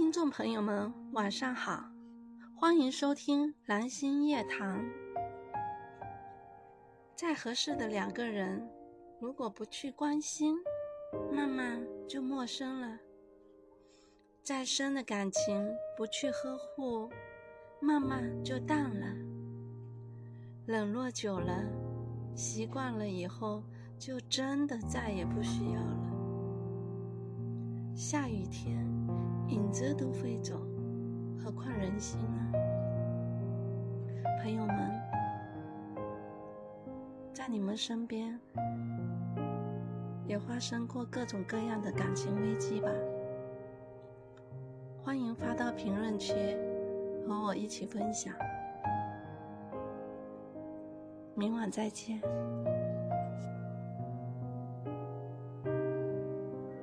听众朋友们，晚上好，欢迎收听蓝星夜谈。再合适的两个人，如果不去关心，慢慢就陌生了；再深的感情，不去呵护，慢慢就淡了。冷落久了，习惯了以后，就真的再也不需要了。下雨天，影子都飞走，何况人心呢？朋友们，在你们身边也发生过各种各样的感情危机吧？欢迎发到评论区和我一起分享。明晚再见。